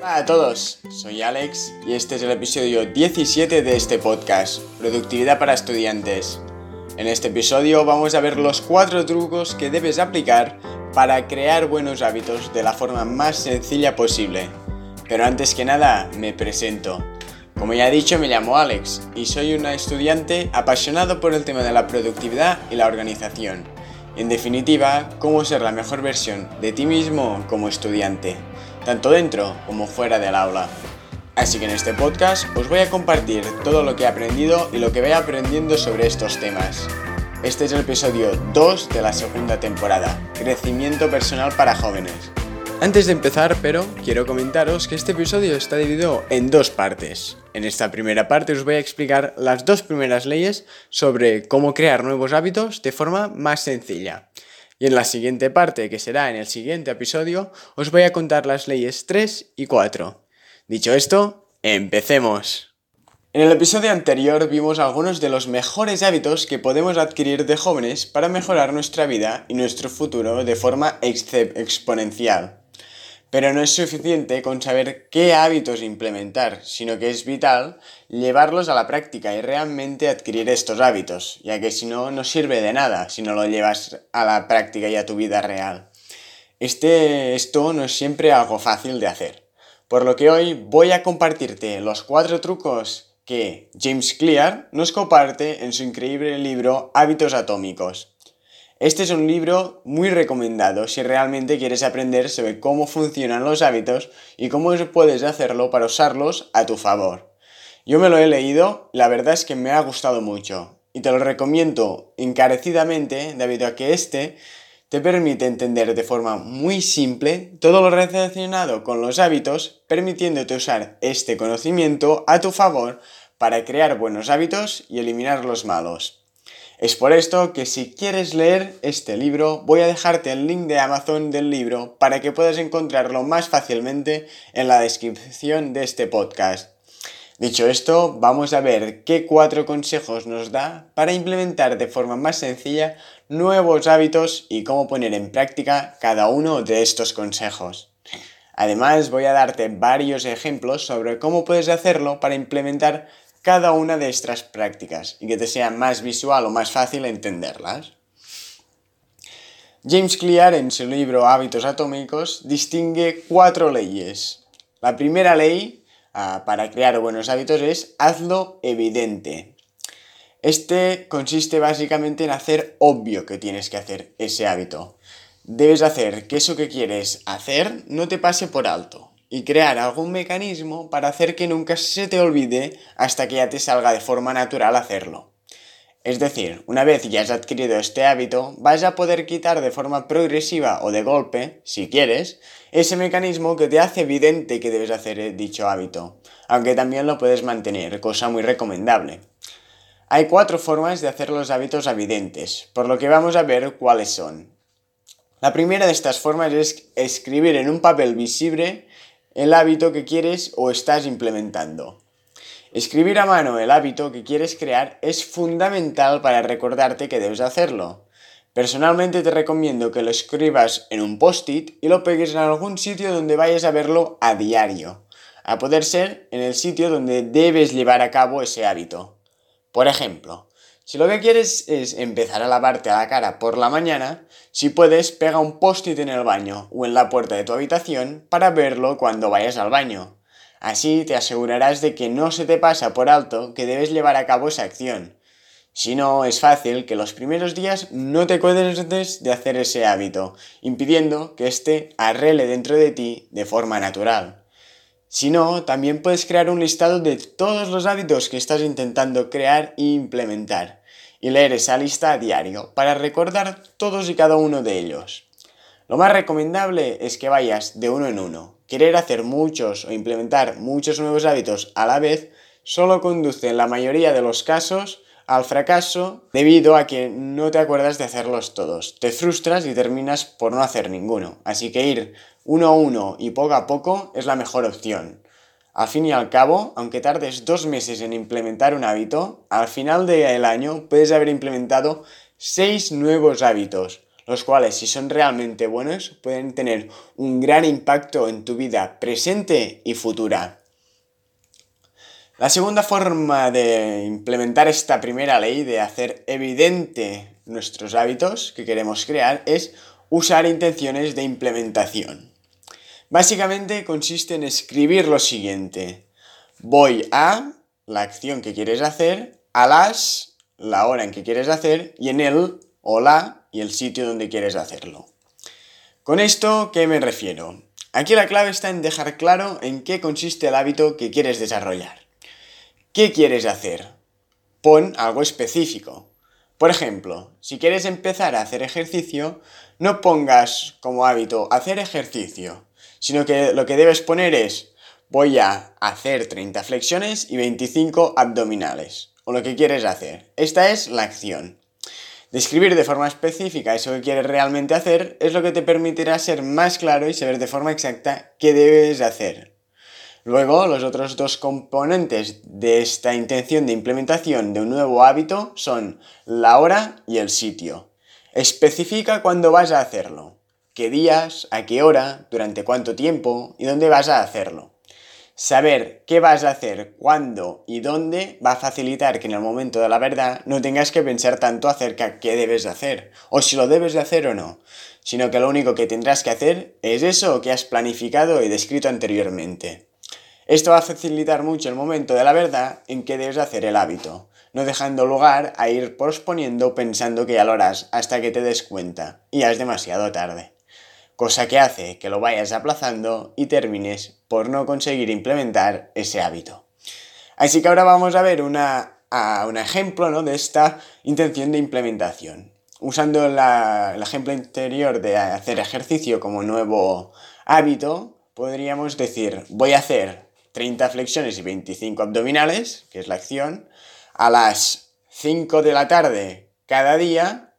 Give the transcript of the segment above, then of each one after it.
Hola a todos, soy Alex y este es el episodio 17 de este podcast, Productividad para Estudiantes. En este episodio vamos a ver los cuatro trucos que debes aplicar para crear buenos hábitos de la forma más sencilla posible. Pero antes que nada, me presento. Como ya he dicho, me llamo Alex y soy una estudiante apasionado por el tema de la productividad y la organización. En definitiva, cómo ser la mejor versión de ti mismo como estudiante, tanto dentro como fuera del aula. Así que en este podcast os voy a compartir todo lo que he aprendido y lo que voy aprendiendo sobre estos temas. Este es el episodio 2 de la segunda temporada, Crecimiento Personal para Jóvenes. Antes de empezar, pero, quiero comentaros que este episodio está dividido en dos partes. En esta primera parte os voy a explicar las dos primeras leyes sobre cómo crear nuevos hábitos de forma más sencilla. Y en la siguiente parte, que será en el siguiente episodio, os voy a contar las leyes 3 y 4. Dicho esto, empecemos. En el episodio anterior vimos algunos de los mejores hábitos que podemos adquirir de jóvenes para mejorar nuestra vida y nuestro futuro de forma exponencial. Pero no es suficiente con saber qué hábitos implementar, sino que es vital llevarlos a la práctica y realmente adquirir estos hábitos, ya que si no, no sirve de nada si no lo llevas a la práctica y a tu vida real. Este, esto no es siempre algo fácil de hacer, por lo que hoy voy a compartirte los cuatro trucos que James Clear nos comparte en su increíble libro Hábitos Atómicos. Este es un libro muy recomendado si realmente quieres aprender sobre cómo funcionan los hábitos y cómo puedes hacerlo para usarlos a tu favor. Yo me lo he leído, la verdad es que me ha gustado mucho y te lo recomiendo encarecidamente debido a que este te permite entender de forma muy simple todo lo relacionado con los hábitos, permitiéndote usar este conocimiento a tu favor para crear buenos hábitos y eliminar los malos. Es por esto que si quieres leer este libro, voy a dejarte el link de Amazon del libro para que puedas encontrarlo más fácilmente en la descripción de este podcast. Dicho esto, vamos a ver qué cuatro consejos nos da para implementar de forma más sencilla nuevos hábitos y cómo poner en práctica cada uno de estos consejos. Además, voy a darte varios ejemplos sobre cómo puedes hacerlo para implementar cada una de estas prácticas y que te sea más visual o más fácil entenderlas. James Clear en su libro Hábitos Atómicos distingue cuatro leyes. La primera ley ah, para crear buenos hábitos es hazlo evidente. Este consiste básicamente en hacer obvio que tienes que hacer ese hábito. Debes hacer que eso que quieres hacer no te pase por alto y crear algún mecanismo para hacer que nunca se te olvide hasta que ya te salga de forma natural hacerlo. Es decir, una vez ya has adquirido este hábito, vas a poder quitar de forma progresiva o de golpe, si quieres, ese mecanismo que te hace evidente que debes hacer dicho hábito, aunque también lo puedes mantener, cosa muy recomendable. Hay cuatro formas de hacer los hábitos evidentes, por lo que vamos a ver cuáles son. La primera de estas formas es escribir en un papel visible el hábito que quieres o estás implementando. Escribir a mano el hábito que quieres crear es fundamental para recordarte que debes hacerlo. Personalmente te recomiendo que lo escribas en un post-it y lo pegues en algún sitio donde vayas a verlo a diario, a poder ser en el sitio donde debes llevar a cabo ese hábito. Por ejemplo, si lo que quieres es empezar a lavarte la cara por la mañana, si puedes, pega un post-it en el baño o en la puerta de tu habitación para verlo cuando vayas al baño. Así te asegurarás de que no se te pasa por alto que debes llevar a cabo esa acción. Si no, es fácil que los primeros días no te acuerdes de hacer ese hábito, impidiendo que éste arrele dentro de ti de forma natural. Si no, también puedes crear un listado de todos los hábitos que estás intentando crear e implementar y leer esa lista a diario para recordar todos y cada uno de ellos. Lo más recomendable es que vayas de uno en uno. Querer hacer muchos o implementar muchos nuevos hábitos a la vez solo conduce en la mayoría de los casos al fracaso debido a que no te acuerdas de hacerlos todos. Te frustras y terminas por no hacer ninguno. Así que ir uno a uno y poco a poco es la mejor opción. Al fin y al cabo, aunque tardes dos meses en implementar un hábito, al final del año puedes haber implementado seis nuevos hábitos, los cuales si son realmente buenos pueden tener un gran impacto en tu vida presente y futura. La segunda forma de implementar esta primera ley, de hacer evidente nuestros hábitos que queremos crear, es usar intenciones de implementación. Básicamente consiste en escribir lo siguiente. Voy a la acción que quieres hacer, a las, la hora en que quieres hacer y en el o la y el sitio donde quieres hacerlo. Con esto, ¿qué me refiero? Aquí la clave está en dejar claro en qué consiste el hábito que quieres desarrollar. ¿Qué quieres hacer? Pon algo específico. Por ejemplo, si quieres empezar a hacer ejercicio, no pongas como hábito hacer ejercicio, sino que lo que debes poner es voy a hacer 30 flexiones y 25 abdominales, o lo que quieres hacer. Esta es la acción. Describir de forma específica eso que quieres realmente hacer es lo que te permitirá ser más claro y saber de forma exacta qué debes hacer. Luego, los otros dos componentes de esta intención de implementación de un nuevo hábito son la hora y el sitio. Especifica cuándo vas a hacerlo, qué días, a qué hora, durante cuánto tiempo y dónde vas a hacerlo. Saber qué vas a hacer, cuándo y dónde va a facilitar que en el momento de la verdad no tengas que pensar tanto acerca de qué debes de hacer, o si lo debes de hacer o no, sino que lo único que tendrás que hacer es eso que has planificado y descrito anteriormente. Esto va a facilitar mucho el momento de la verdad en que debes hacer el hábito, no dejando lugar a ir posponiendo pensando que ya lo harás hasta que te des cuenta y ya es demasiado tarde. Cosa que hace que lo vayas aplazando y termines por no conseguir implementar ese hábito. Así que ahora vamos a ver una, un ejemplo de esta intención de implementación. Usando el ejemplo anterior de hacer ejercicio como nuevo hábito, podríamos decir, voy a hacer 30 flexiones y 25 abdominales, que es la acción, a las 5 de la tarde cada día,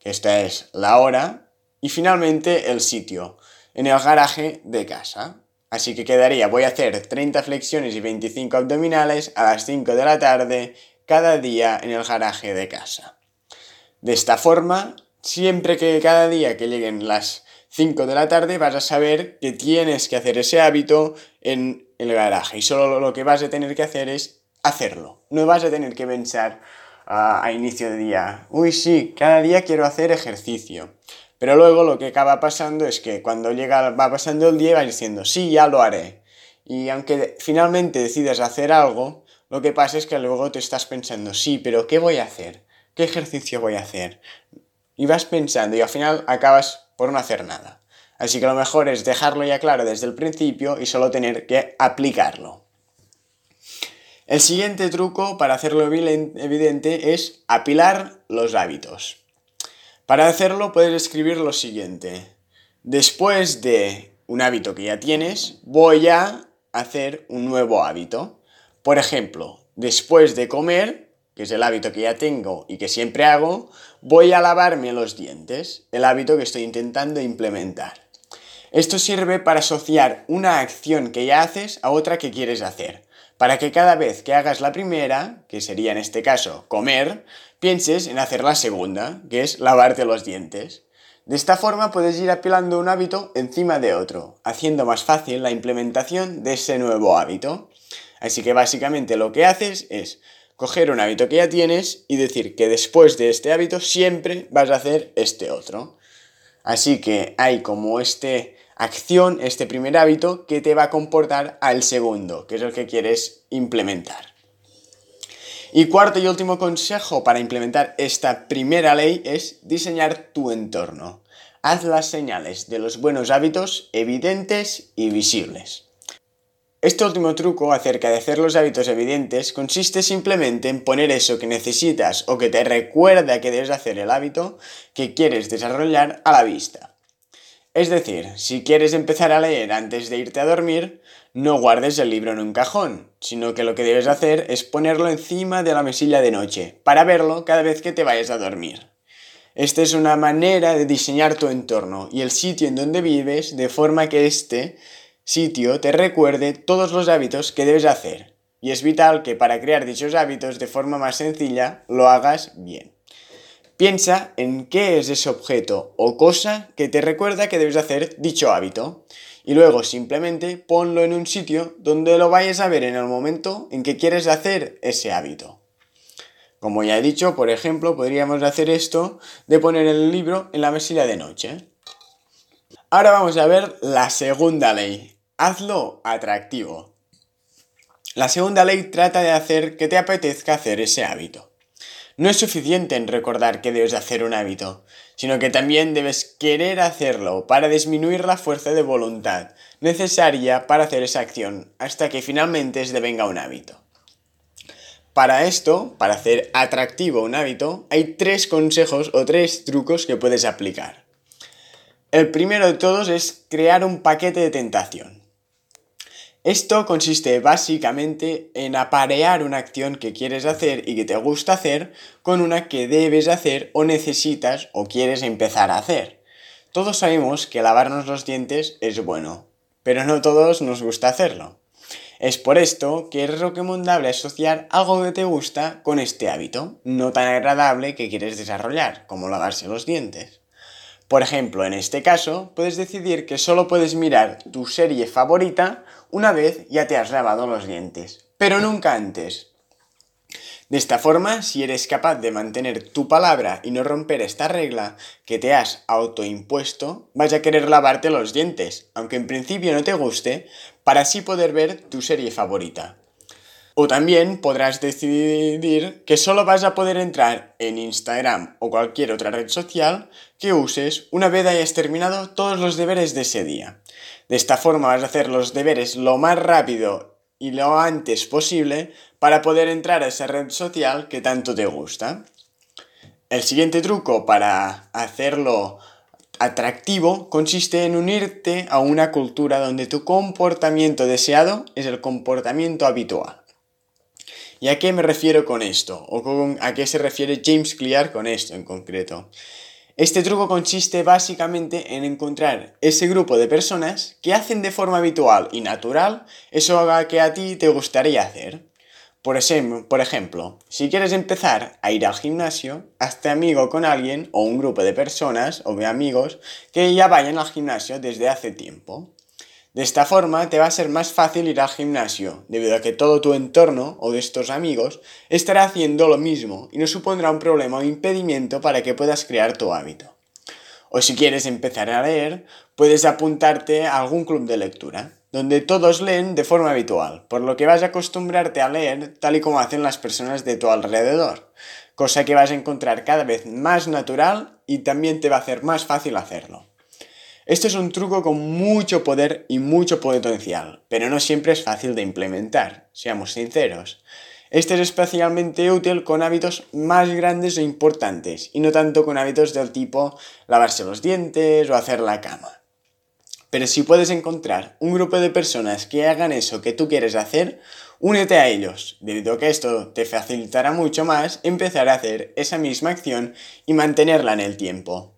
que esta es la hora, y finalmente el sitio, en el garaje de casa. Así que quedaría, voy a hacer 30 flexiones y 25 abdominales a las 5 de la tarde cada día en el garaje de casa. De esta forma, siempre que cada día que lleguen las 5 de la tarde vas a saber que tienes que hacer ese hábito en el garaje y solo lo que vas a tener que hacer es hacerlo. No vas a tener que pensar a, inicio de día, uy sí, cada día quiero hacer ejercicio. Pero luego lo que acaba pasando es que cuando llega, va pasando el día vas diciendo, sí, ya lo haré. Y aunque finalmente decidas hacer algo, lo que pasa es que luego te estás pensando, sí, pero ¿qué voy a hacer? ¿Qué ejercicio voy a hacer? Y vas pensando y al final acabas por no hacer nada. Así que lo mejor es dejarlo ya claro desde el principio y solo tener que aplicarlo. El siguiente truco para hacerlo evidente es apilar los hábitos. Para hacerlo puedes escribir lo siguiente. Después de un hábito que ya tienes, voy a hacer un nuevo hábito. Por ejemplo, después de comer, que es el hábito que ya tengo y que siempre hago, voy a lavarme los dientes, el hábito que estoy intentando implementar. Esto sirve para asociar una acción que ya haces a otra que quieres hacer, para que cada vez que hagas la primera, que sería en este caso comer, pienses en hacer la segunda, que es lavarte los dientes. De esta forma puedes ir apilando un hábito encima de otro, haciendo más fácil la implementación de ese nuevo hábito. Así que básicamente lo que haces es coger un hábito que ya tienes y decir que después de este hábito siempre vas a hacer este otro. Así que hay como este acción, este primer hábito que te va a comportar al segundo, que es el que quieres implementar. Y cuarto y último consejo para implementar esta primera ley es diseñar tu entorno. Haz las señales de los buenos hábitos evidentes y visibles. Este último truco acerca de hacer los hábitos evidentes consiste simplemente en poner eso que necesitas o que te recuerda que debes hacer el hábito que quieres desarrollar a la vista. Es decir, si quieres empezar a leer antes de irte a dormir, no guardes el libro en un cajón, sino que lo que debes hacer es ponerlo encima de la mesilla de noche, para verlo cada vez que te vayas a dormir. Esta es una manera de diseñar tu entorno y el sitio en donde vives de forma que éste sitio te recuerde todos los hábitos que debes hacer. Y es vital que para crear dichos hábitos de forma más sencilla lo hagas bien. Piensa en qué es ese objeto o cosa que te recuerda que debes hacer dicho hábito y luego simplemente ponlo en un sitio donde lo vayas a ver en el momento en que quieres hacer ese hábito. Como ya he dicho, por ejemplo, podríamos hacer esto de poner el libro en la mesilla de noche. Ahora vamos a ver la segunda ley. Hazlo atractivo. La segunda ley trata de hacer que te apetezca hacer ese hábito. No es suficiente en recordar que debes hacer un hábito, sino que también debes querer hacerlo para disminuir la fuerza de voluntad necesaria para hacer esa acción hasta que finalmente se devenga un hábito. Para esto, para hacer atractivo un hábito, hay tres consejos o tres trucos que puedes aplicar. El primero de todos es crear un paquete de tentación. Esto consiste básicamente en aparear una acción que quieres hacer y que te gusta hacer con una que debes hacer o necesitas o quieres empezar a hacer. Todos sabemos que lavarnos los dientes es bueno, pero no todos nos gusta hacerlo. Es por esto que es recomendable asociar algo que te gusta con este hábito, no tan agradable que quieres desarrollar, como lavarse los dientes. Por ejemplo, en este caso, puedes decidir que solo puedes mirar tu serie favorita una vez ya te has lavado los dientes, pero nunca antes. De esta forma, si eres capaz de mantener tu palabra y no romper esta regla que te has autoimpuesto, vas a querer lavarte los dientes, aunque en principio no te guste, para así poder ver tu serie favorita. O también podrás decidir que solo vas a poder entrar en Instagram o cualquier otra red social que uses una vez hayas terminado todos los deberes de ese día. De esta forma vas a hacer los deberes lo más rápido y lo antes posible para poder entrar a esa red social que tanto te gusta. El siguiente truco para hacerlo atractivo consiste en unirte a una cultura donde tu comportamiento deseado es el comportamiento habitual. ¿Y a qué me refiero con esto? ¿O a qué se refiere James Clear con esto en concreto? Este truco consiste básicamente en encontrar ese grupo de personas que hacen de forma habitual y natural eso que a ti te gustaría hacer. Por, por ejemplo, si quieres empezar a ir al gimnasio, hazte amigo con alguien o un grupo de personas o de amigos que ya vayan al gimnasio desde hace tiempo. De esta forma te va a ser más fácil ir al gimnasio, debido a que todo tu entorno o de estos amigos estará haciendo lo mismo y no supondrá un problema o impedimento para que puedas crear tu hábito. O si quieres empezar a leer, puedes apuntarte a algún club de lectura, donde todos leen de forma habitual, por lo que vas a acostumbrarte a leer tal y como hacen las personas de tu alrededor, cosa que vas a encontrar cada vez más natural y también te va a hacer más fácil hacerlo. Esto es un truco con mucho poder y mucho potencial, pero no siempre es fácil de implementar, seamos sinceros. Este es especialmente útil con hábitos más grandes e importantes, y no tanto con hábitos del tipo lavarse los dientes o hacer la cama. Pero si puedes encontrar un grupo de personas que hagan eso que tú quieres hacer, únete a ellos, debido a que esto te facilitará mucho más empezar a hacer esa misma acción y mantenerla en el tiempo.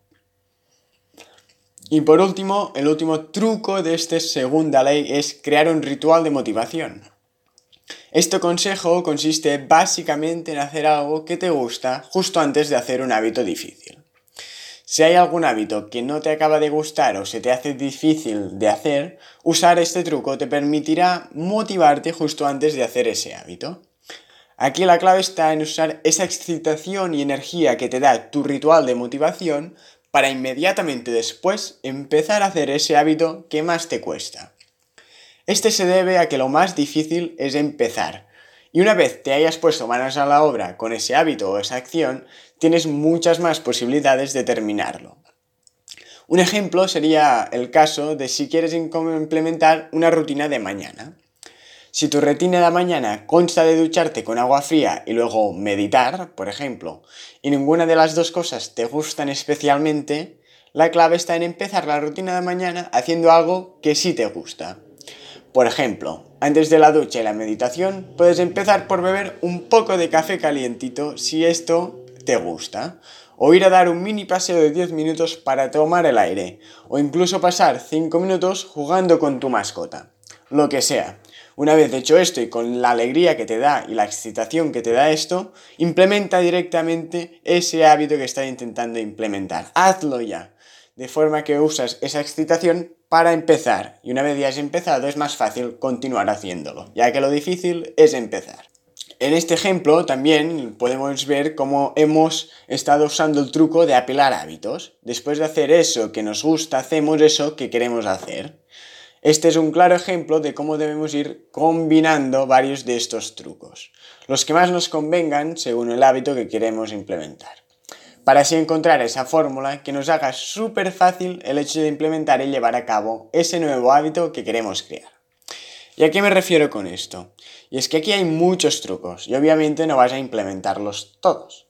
Y por último, el último truco de esta segunda ley es crear un ritual de motivación. Este consejo consiste básicamente en hacer algo que te gusta justo antes de hacer un hábito difícil. Si hay algún hábito que no te acaba de gustar o se te hace difícil de hacer, usar este truco te permitirá motivarte justo antes de hacer ese hábito. Aquí la clave está en usar esa excitación y energía que te da tu ritual de motivación para inmediatamente después empezar a hacer ese hábito que más te cuesta. Este se debe a que lo más difícil es empezar, y una vez te hayas puesto manos a la obra con ese hábito o esa acción, tienes muchas más posibilidades de terminarlo. Un ejemplo sería el caso de si quieres implementar una rutina de mañana. Si tu rutina de mañana consta de ducharte con agua fría y luego meditar, por ejemplo, y ninguna de las dos cosas te gustan especialmente, la clave está en empezar la rutina de mañana haciendo algo que sí te gusta. Por ejemplo, antes de la ducha y la meditación, puedes empezar por beber un poco de café calientito si esto te gusta, o ir a dar un mini paseo de 10 minutos para tomar el aire, o incluso pasar 5 minutos jugando con tu mascota. Lo que sea. Una vez hecho esto y con la alegría que te da y la excitación que te da esto, implementa directamente ese hábito que estás intentando implementar. Hazlo ya. De forma que usas esa excitación para empezar. Y una vez ya has empezado es más fácil continuar haciéndolo, ya que lo difícil es empezar. En este ejemplo también podemos ver cómo hemos estado usando el truco de apilar hábitos. Después de hacer eso que nos gusta, hacemos eso que queremos hacer. Este es un claro ejemplo de cómo debemos ir combinando varios de estos trucos, los que más nos convengan según el hábito que queremos implementar, para así encontrar esa fórmula que nos haga súper fácil el hecho de implementar y llevar a cabo ese nuevo hábito que queremos crear. ¿Y a qué me refiero con esto? Y es que aquí hay muchos trucos y obviamente no vas a implementarlos todos.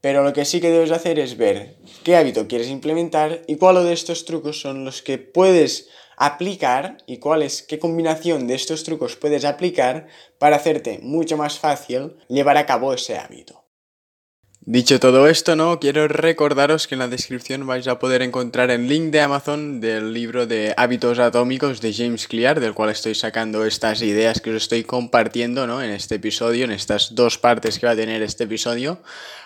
Pero lo que sí que debes hacer es ver qué hábito quieres implementar y cuáles de estos trucos son los que puedes aplicar y cuáles, qué combinación de estos trucos puedes aplicar para hacerte mucho más fácil llevar a cabo ese hábito. Dicho todo esto, ¿no? Quiero recordaros que en la descripción vais a poder encontrar el link de Amazon del libro de hábitos atómicos de James Clear, del cual estoy sacando estas ideas que os estoy compartiendo, ¿no? En este episodio, en estas dos partes que va a tener este episodio.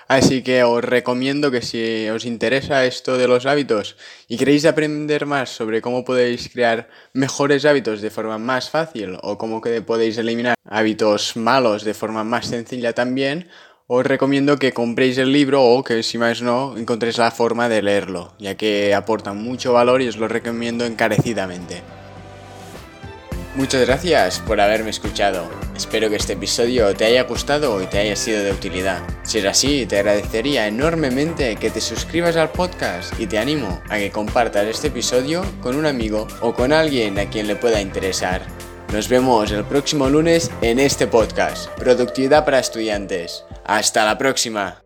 Así que os recomiendo que si os interesa esto de los hábitos y queréis aprender más sobre cómo podéis crear mejores hábitos de forma más fácil o cómo podéis eliminar hábitos malos de forma más sencilla también, os recomiendo que compréis el libro o que si más no encontréis la forma de leerlo, ya que aporta mucho valor y os lo recomiendo encarecidamente. Muchas gracias por haberme escuchado. Espero que este episodio te haya gustado y te haya sido de utilidad. Si es así, te agradecería enormemente que te suscribas al podcast y te animo a que compartas este episodio con un amigo o con alguien a quien le pueda interesar. Nos vemos el próximo lunes en este podcast, Productividad para Estudiantes. Hasta la próxima.